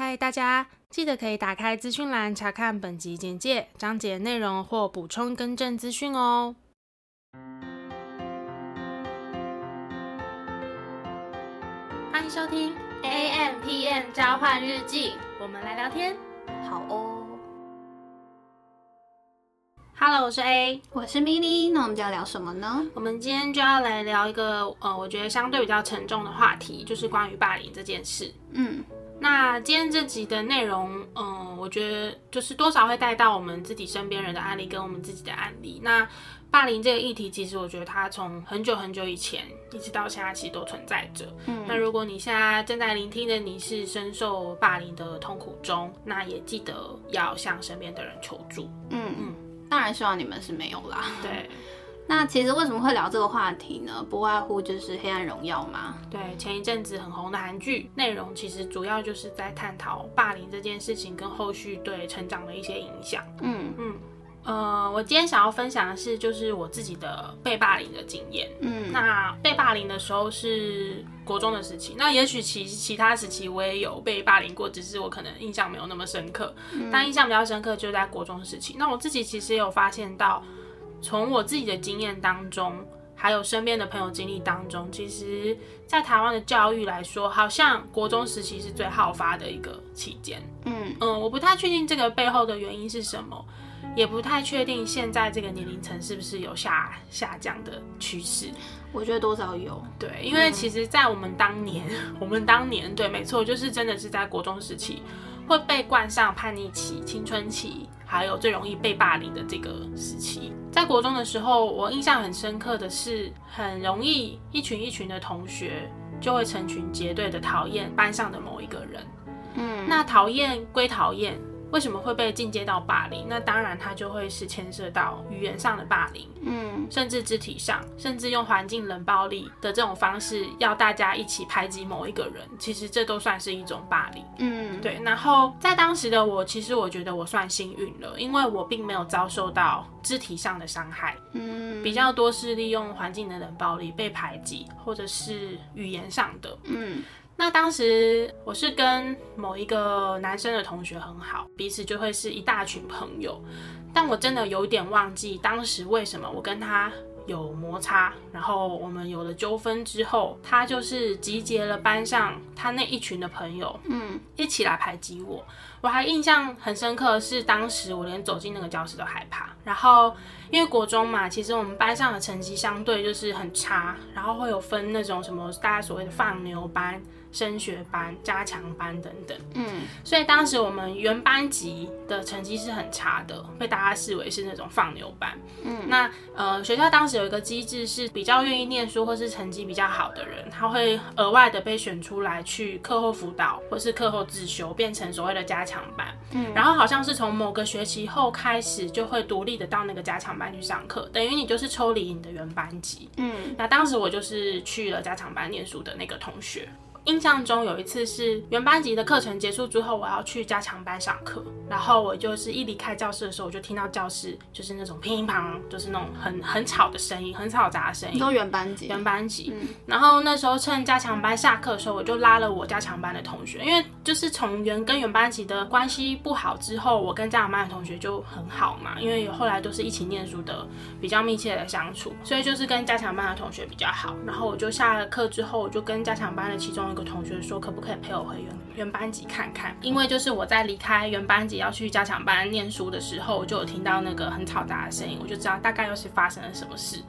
嗨，大家记得可以打开资讯栏查看本集简介、章节内容或补充更正资讯哦。欢迎收听 AMpm 交换日记，我们来聊天，好哦。Hello，我是 A，我是 Milly，那我们就要聊什么呢？我们今天就要来聊一个呃，我觉得相对比较沉重的话题，就是关于霸凌这件事。嗯。那今天这集的内容，嗯，我觉得就是多少会带到我们自己身边人的案例跟我们自己的案例。那霸凌这个议题，其实我觉得它从很久很久以前一直到现在，其实都存在着。嗯，那如果你现在正在聆听的你是深受霸凌的痛苦中，那也记得要向身边的人求助。嗯嗯，当然希望你们是没有啦。对。那其实为什么会聊这个话题呢？不外乎就是《黑暗荣耀》嘛。对，前一阵子很红的韩剧，内容其实主要就是在探讨霸凌这件事情跟后续对成长的一些影响。嗯嗯，呃，我今天想要分享的是，就是我自己的被霸凌的经验。嗯，那被霸凌的时候是国中的时期，那也许其其他时期我也有被霸凌过，只是我可能印象没有那么深刻。嗯，但印象比较深刻就在国中时期。那我自己其实也有发现到。从我自己的经验当中，还有身边的朋友经历当中，其实，在台湾的教育来说，好像国中时期是最好发的一个期间。嗯嗯，我不太确定这个背后的原因是什么，也不太确定现在这个年龄层是不是有下下降的趋势。我觉得多少有。对，因为其实，在我们当年，嗯、我们当年，对，没错，就是真的是在国中时期会被冠上叛逆期、青春期。还有最容易被霸凌的这个时期，在国中的时候，我印象很深刻的是，很容易一群一群的同学就会成群结队的讨厌班上的某一个人。嗯，那讨厌归讨厌。为什么会被进阶到霸凌？那当然，它就会是牵涉到语言上的霸凌，嗯，甚至肢体上，甚至用环境冷暴力的这种方式，要大家一起排挤某一个人。其实这都算是一种霸凌，嗯，对。然后在当时的我，其实我觉得我算幸运了，因为我并没有遭受到肢体上的伤害，嗯，比较多是利用环境的冷暴力被排挤，或者是语言上的，嗯。那当时我是跟某一个男生的同学很好，彼此就会是一大群朋友。但我真的有点忘记当时为什么我跟他有摩擦，然后我们有了纠纷之后，他就是集结了班上他那一群的朋友，嗯，一起来排挤我。我还印象很深刻的是，当时我连走进那个教室都害怕。然后因为国中嘛，其实我们班上的成绩相对就是很差，然后会有分那种什么大家所谓的放牛班。升学班、加强班等等，嗯，所以当时我们原班级的成绩是很差的，被大家视为是那种放牛班。嗯，那呃，学校当时有一个机制，是比较愿意念书或是成绩比较好的人，他会额外的被选出来去课后辅导或是课后自修，变成所谓的加强班。嗯，然后好像是从某个学期后开始，就会独立的到那个加强班去上课，等于你就是抽离你的原班级。嗯，那当时我就是去了加强班念书的那个同学。印象中有一次是原班级的课程结束之后，我要去加强班上课，然后我就是一离开教室的时候，我就听到教室就是那种乒乓，就是那种很很吵的声音，很嘈杂的声音。都原班级，原班级。嗯。然后那时候趁加强班下课的时候，我就拉了我加强班的同学，因为就是从原跟原班级的关系不好之后，我跟加强班的同学就很好嘛，因为后来都是一起念书的，比较密切的相处，所以就是跟加强班的同学比较好。然后我就下了课之后，我就跟加强班的其中一个。同学说可不可以陪我回原原班级看看？因为就是我在离开原班级要去加强班念书的时候，我就有听到那个很嘈杂的声音，我就知道大概又是发生了什么事。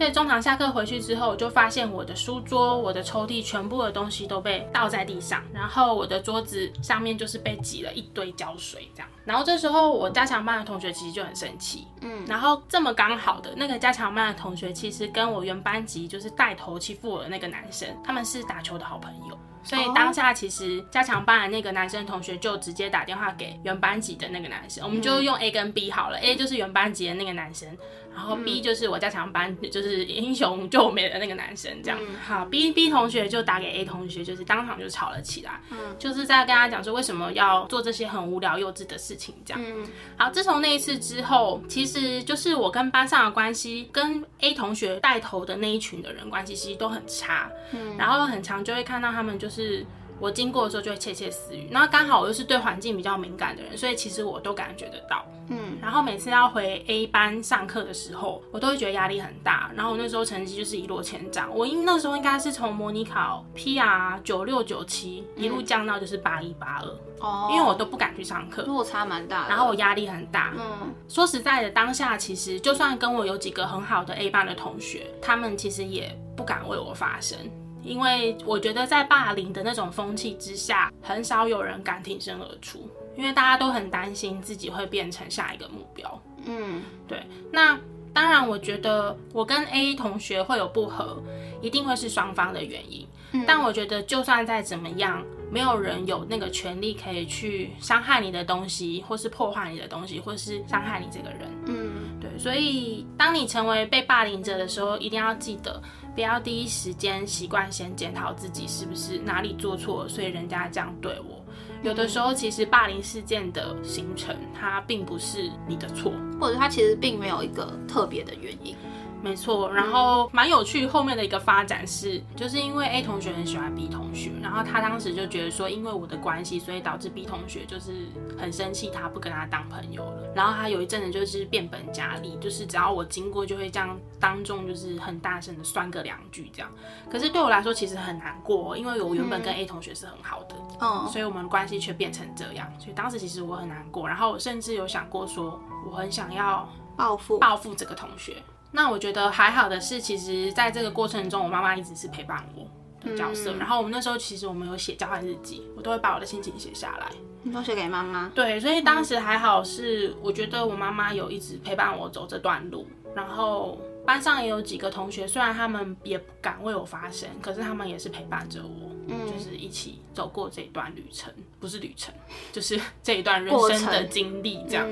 所以中堂下课回去之后，我就发现我的书桌、我的抽屉全部的东西都被倒在地上，然后我的桌子上面就是被挤了一堆胶水这样。然后这时候我加强班的同学其实就很生气，嗯，然后这么刚好的那个加强班的同学，其实跟我原班级就是带头欺负我的那个男生，他们是打球的好朋友。所以当下其实加强班的那个男生同学就直接打电话给原班级的那个男生，我们就用 A 跟 B 好了，A 就是原班级的那个男生。然后 B 就是我加强班，就是英雄救美的那个男生，这样。好，B B 同学就打给 A 同学，就是当场就吵了起来。嗯，就是在跟他讲说为什么要做这些很无聊幼稚的事情，这样。嗯，好，自从那一次之后，其实就是我跟班上的关系，跟 A 同学带头的那一群的人关系其实都很差。嗯，然后很常就会看到他们就是。我经过的时候就会窃窃私语。然后刚好我又是对环境比较敏感的人，所以其实我都感觉得到。嗯，然后每次要回 A 班上课的时候，我都会觉得压力很大。然后我那时候成绩就是一落千丈，我应那时候应该是从模拟考 PR 九六九七一路降到就是八一八二哦，因为我都不敢去上课，落差蛮大。然后我压力很大。嗯，说实在的，当下其实就算跟我有几个很好的 A 班的同学，他们其实也不敢为我发声，因为我觉得在霸凌的那种风气之下，很少有人敢挺身而出。因为大家都很担心自己会变成下一个目标，嗯，对。那当然，我觉得我跟 A 同学会有不合，一定会是双方的原因。嗯，但我觉得，就算再怎么样，没有人有那个权利可以去伤害你的东西，或是破坏你的东西，或是伤害你这个人。嗯，对。所以，当你成为被霸凌者的时候，一定要记得，不要第一时间习惯先检讨自己是不是哪里做错了，所以人家这样对我。有的时候，其实霸凌事件的形成，它并不是你的错，或者它其实并没有一个特别的原因。没错，然后蛮有趣，后面的一个发展是，就是因为 A 同学很喜欢 B 同学，然后他当时就觉得说，因为我的关系，所以导致 B 同学就是很生气，他不跟他当朋友了。然后他有一阵子就是变本加厉，就是只要我经过，就会这样当众就是很大声的酸个两句这样。可是对我来说，其实很难过，因为我原本跟 A 同学是很好的，嗯，所以我们关系却变成这样，所以当时其实我很难过。然后我甚至有想过说，我很想要报复报复这个同学。那我觉得还好的是，其实在这个过程中，我妈妈一直是陪伴我的角色。嗯、然后我们那时候其实我们有写交换日记，我都会把我的心情写下来，你都写给妈妈。对，所以当时还好是，我觉得我妈妈有一直陪伴我走这段路。然后班上也有几个同学，虽然他们也不敢为我发声，可是他们也是陪伴着我，嗯，就是一起走过这一段旅程，不是旅程，就是这一段人生的经历这样。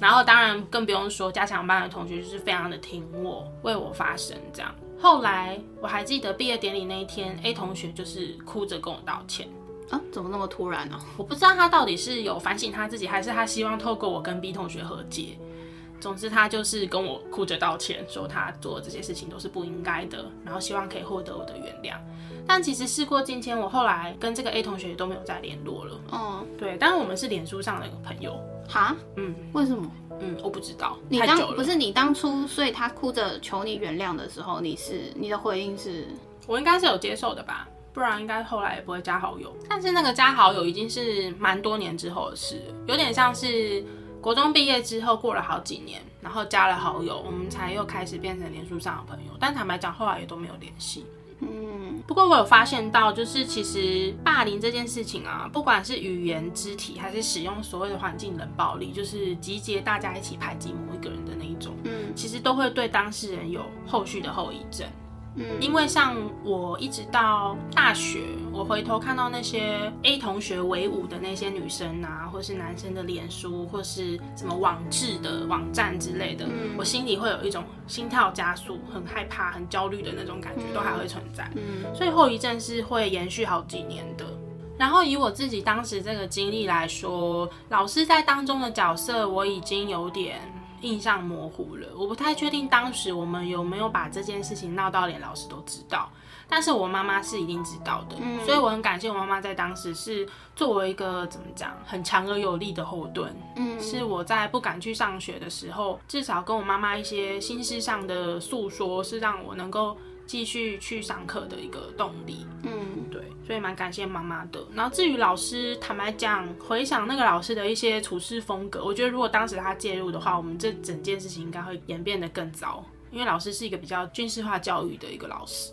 然后当然更不用说加强班的同学，就是非常的挺我，为我发声这样。后来我还记得毕业典礼那一天，A 同学就是哭着跟我道歉啊，怎么那么突然呢？啊？我不知道他到底是有反省他自己，还是他希望透过我跟 B 同学和解。总之他就是跟我哭着道歉，说他做的这些事情都是不应该的，然后希望可以获得我的原谅。但其实事过境迁，我后来跟这个 A 同学都没有再联络了。哦，对，但是我们是脸书上的一个朋友。哈，嗯，为什么？嗯，我不知道。你当不是你当初，所以他哭着求你原谅的时候，你是你的回应是？我应该是有接受的吧，不然应该后来也不会加好友。但是那个加好友已经是蛮多年之后的事，有点像是国中毕业之后过了好几年，然后加了好友，我们才又开始变成脸书上的朋友。但坦白讲，后来也都没有联系。嗯，不过我有发现到，就是其实霸凌这件事情啊，不管是语言、肢体，还是使用所谓的环境冷暴力，就是集结大家一起排挤某一个人的那一种，嗯，其实都会对当事人有后续的后遗症。因为像我一直到大学，我回头看到那些 A 同学为伍的那些女生啊，或是男生的脸书，或是什么网志的网站之类的，我心里会有一种心跳加速、很害怕、很焦虑的那种感觉，都还会存在。嗯所以后遗症是会延续好几年的。然后以我自己当时这个经历来说，老师在当中的角色，我已经有点。印象模糊了，我不太确定当时我们有没有把这件事情闹到连老师都知道，但是我妈妈是一定知道的，嗯，所以我很感谢我妈妈在当时是作为一个怎么讲很强而有力的后盾，嗯，是我在不敢去上学的时候，至少跟我妈妈一些心事上的诉说，是让我能够。继续去上课的一个动力，嗯，对，所以蛮感谢妈妈的。然后至于老师，坦白讲，回想那个老师的一些处事风格，我觉得如果当时他介入的话，我们这整件事情应该会演变得更糟。因为老师是一个比较军事化教育的一个老师。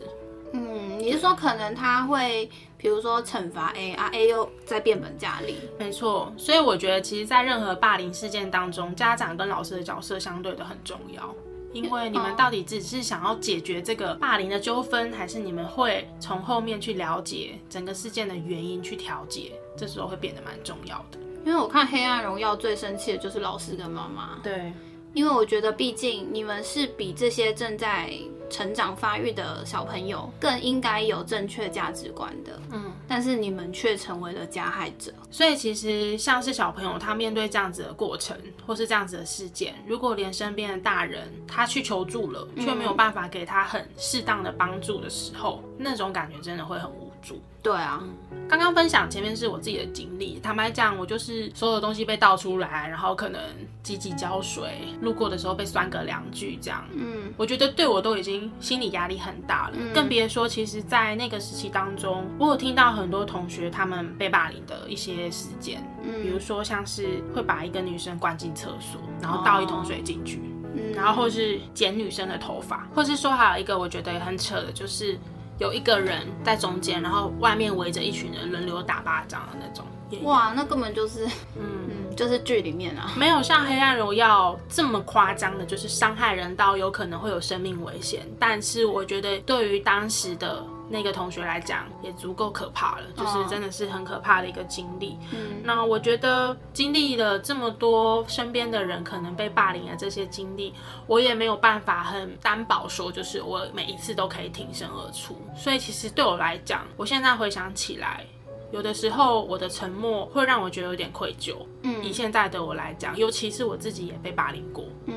嗯，你是说可能他会，比如说惩罚 A 啊，A 又在变本加厉。没错，所以我觉得其实，在任何霸凌事件当中，家长跟老师的角色相对的很重要。因为你们到底只是想要解决这个霸凌的纠纷，还是你们会从后面去了解整个事件的原因去调解？这时候会变得蛮重要的。因为我看《黑暗荣耀》最生气的就是老师跟妈妈。对，因为我觉得毕竟你们是比这些正在成长发育的小朋友更应该有正确价值观的。嗯。但是你们却成为了加害者，所以其实像是小朋友，他面对这样子的过程，或是这样子的事件，如果连身边的大人他去求助了，却没有办法给他很适当的帮助的时候，那种感觉真的会很无助。对啊，刚刚、嗯、分享前面是我自己的经历，坦白讲，我就是所有东西被倒出来，然后可能挤挤浇水，路过的时候被酸个两句这样。嗯，我觉得对我都已经心理压力很大了，嗯、更别说其实，在那个时期当中，我有听到很多同学他们被霸凌的一些事件，嗯，比如说像是会把一个女生关进厕所，然后倒一桶水进去，嗯，然后或是剪女生的头发，或是说还有一个我觉得也很扯的，就是。有一个人在中间，然后外面围着一群人轮流打巴掌的那种。哇，那根本就是，嗯嗯，就是剧里面啊，没有像《黑暗荣耀》这么夸张的，就是伤害人到有可能会有生命危险。但是我觉得对于当时的。那个同学来讲也足够可怕了，就是真的是很可怕的一个经历。嗯，那我觉得经历了这么多身边的人可能被霸凌的这些经历，我也没有办法很担保说，就是我每一次都可以挺身而出。所以其实对我来讲，我现在回想起来，有的时候我的沉默会让我觉得有点愧疚。嗯，以现在的我来讲，尤其是我自己也被霸凌过。嗯。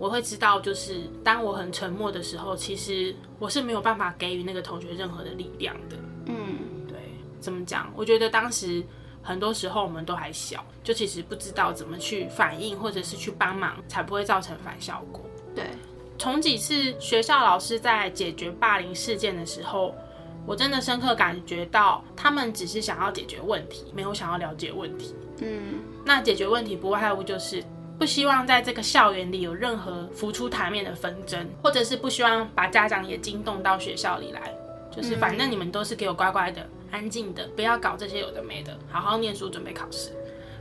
我会知道，就是当我很沉默的时候，其实我是没有办法给予那个同学任何的力量的。嗯，对，怎么讲？我觉得当时很多时候我们都还小，就其实不知道怎么去反应，或者是去帮忙，才不会造成反效果。对，从几次学校老师在解决霸凌事件的时候，我真的深刻感觉到，他们只是想要解决问题，没有想要了解问题。嗯，那解决问题不外乎就是。不希望在这个校园里有任何浮出台面的纷争，或者是不希望把家长也惊动到学校里来，就是反正你们都是给我乖乖的、安静的，不要搞这些有的没的，好好念书准备考试。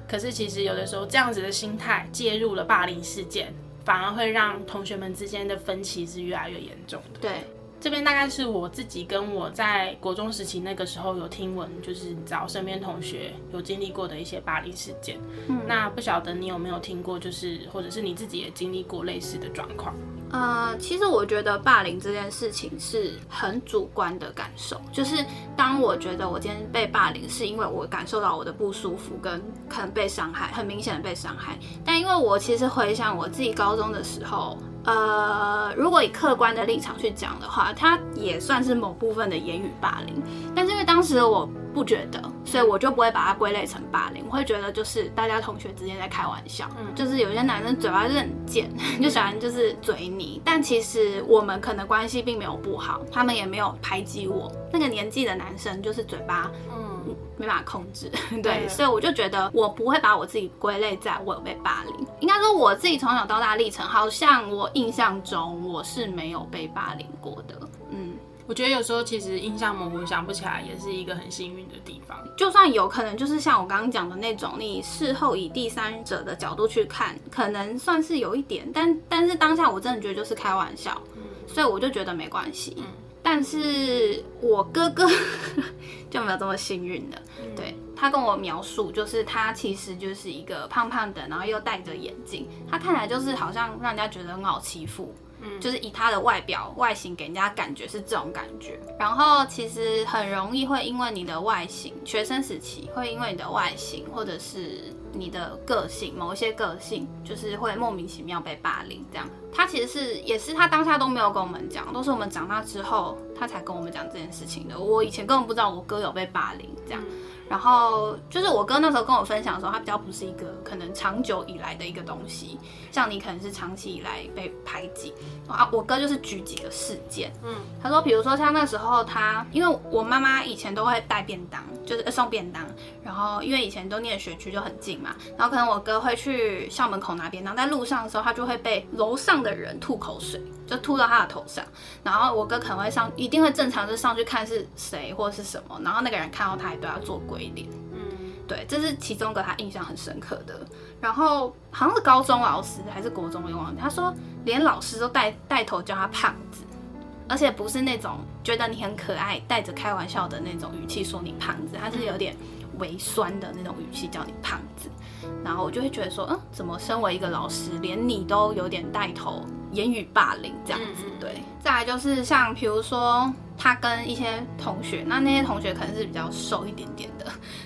可是其实有的时候这样子的心态介入了霸凌事件，反而会让同学们之间的分歧是越来越严重的。对。这边大概是我自己跟我在国中时期那个时候有听闻，就是找身边同学有经历过的一些霸凌事件。嗯，那不晓得你有没有听过，就是或者是你自己也经历过类似的状况？呃，其实我觉得霸凌这件事情是很主观的感受，就是当我觉得我今天被霸凌，是因为我感受到我的不舒服跟可能被伤害，很明显的被伤害。但因为我其实回想我自己高中的时候。呃，如果以客观的立场去讲的话，它也算是某部分的言语霸凌。但是因为当时我不觉得，所以我就不会把它归类成霸凌。我会觉得就是大家同学之间在开玩笑，嗯，就是有些男生嘴巴是很贱，就喜欢就是嘴你。但其实我们可能关系并没有不好，他们也没有排挤我。那个年纪的男生就是嘴巴，嗯。没办法控制，对，对，所以我就觉得我不会把我自己归类在我有被霸凌。应该说我自己从小到大历程，好像我印象中我是没有被霸凌过的。嗯，我觉得有时候其实印象模糊，想不起来，也是一个很幸运的地方。就算有可能，就是像我刚刚讲的那种，你事后以第三者的角度去看，可能算是有一点，但但是当下我真的觉得就是开玩笑，嗯，所以我就觉得没关系。嗯但是我哥哥 就没有这么幸运的，嗯、对，他跟我描述，就是他其实就是一个胖胖的，然后又戴着眼镜，他看起来就是好像让人家觉得很好欺负，嗯，就是以他的外表外形给人家感觉是这种感觉。然后其实很容易会因为你的外形，学生时期会因为你的外形或者是。你的个性，某一些个性，就是会莫名其妙被霸凌，这样。他其实是，也是他当下都没有跟我们讲，都是我们长大之后，他才跟我们讲这件事情的。我以前根本不知道我哥有被霸凌，这样。然后就是我哥那时候跟我分享的时候，他比较不是一个可能长久以来的一个东西，像你可能是长期以来被排挤啊。我哥就是举几个事件，嗯，他说，比如说像那时候他，因为我妈妈以前都会带便当，就是送便当，然后因为以前都念学区就很近嘛，然后可能我哥会去校门口拿便当，在路上的时候他就会被楼上的人吐口水，就吐到他的头上，然后我哥可能会上，一定会正常就上去看是谁或是什么，然后那个人看到他也对他做鬼。脸，嗯，对，这是其中一个他印象很深刻的。然后好像是高中老师还是国中，我忘记。他说连老师都带带头叫他胖子，而且不是那种觉得你很可爱，带着开玩笑的那种语气说你胖子，他是有点微酸的那种语气叫你胖子。然后我就会觉得说，嗯，怎么身为一个老师，连你都有点带头言语霸凌这样子？对。再来就是像比如说。他跟一些同学，那那些同学可能是比较瘦一点点的，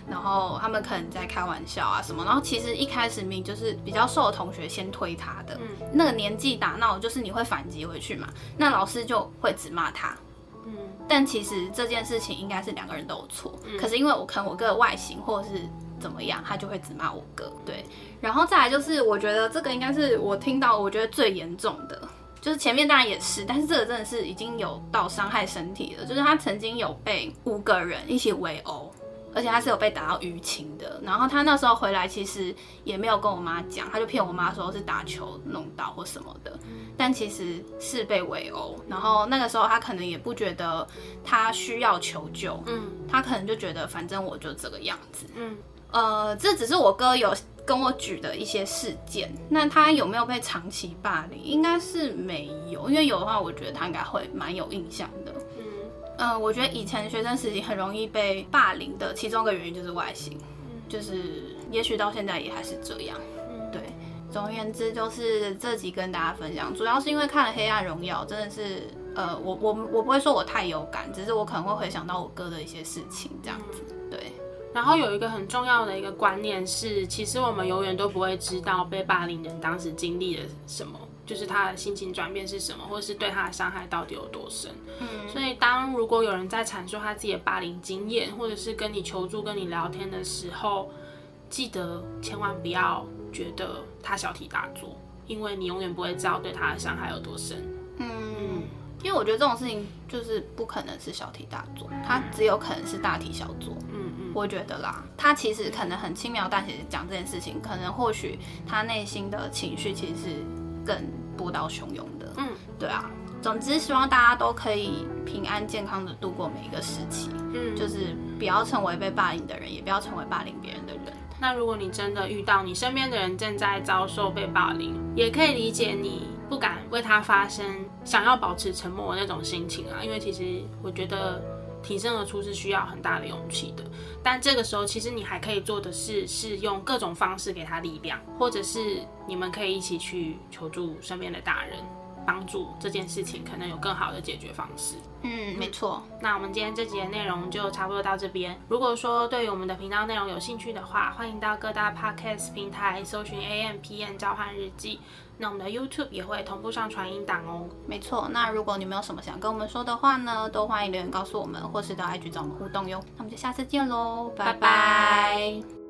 然后他们可能在开玩笑啊什么，然后其实一开始明明就是比较瘦的同学先推他的，嗯，那个年纪打闹就是你会反击回去嘛，那老师就会只骂他，嗯，但其实这件事情应该是两个人都有错，嗯，可是因为我可能我哥的外形或者是怎么样，他就会只骂我哥。对，然后再来就是我觉得这个应该是我听到我觉得最严重的，就是前面当然也是，但是这个真的是已经有到伤害身体了，就是他曾经有被五个人一起围殴。而且他是有被打到淤青的，然后他那时候回来其实也没有跟我妈讲，他就骗我妈说是打球弄到或什么的，但其实是被围殴。然后那个时候他可能也不觉得他需要求救，嗯，他可能就觉得反正我就这个样子，嗯，呃，这只是我哥有跟我举的一些事件。那他有没有被长期霸凌？应该是没有，因为有的话，我觉得他应该会蛮有印象的。嗯、呃，我觉得以前学生时期很容易被霸凌的其中一个原因就是外形，嗯、就是也许到现在也还是这样。嗯、对，总而言之就是这集跟大家分享，主要是因为看了《黑暗荣耀》，真的是呃，我我我不会说我太有感，只是我可能会回想到我哥的一些事情这样子。对，然后有一个很重要的一个观念是，其实我们永远都不会知道被霸凌人当时经历了什么。就是他的心情转变是什么，或者是对他的伤害到底有多深。嗯，所以当如果有人在阐述他自己的霸凌经验，或者是跟你求助、跟你聊天的时候，记得千万不要觉得他小题大做，因为你永远不会知道对他的伤害有多深。嗯，因为我觉得这种事情就是不可能是小题大做，他只有可能是大题小做。我觉得啦，他其实可能很轻描淡写的讲这件事情，可能或许他内心的情绪其实是。更波涛汹涌的，嗯，对啊，总之希望大家都可以平安健康的度过每一个时期，嗯，就是不要成为被霸凌的人，也不要成为霸凌别人的人。那如果你真的遇到你身边的人正在遭受被霸凌，也可以理解你不敢为他发声，想要保持沉默的那种心情啊，因为其实我觉得。挺身而出是需要很大的勇气的，但这个时候其实你还可以做的是，是用各种方式给他力量，或者是你们可以一起去求助身边的大人，帮助这件事情可能有更好的解决方式。嗯，没错。那我们今天这集的内容就差不多到这边。如果说对于我们的频道内容有兴趣的话，欢迎到各大 Podcast 平台搜寻 AM/PM 交换日记。那我们的 YouTube 也会同步上传音档哦。没错，那如果你们有什么想跟我们说的话呢，都欢迎留言告诉我们，或是到 IG 找我们互动哟。那我们就下次见喽，拜拜。拜拜。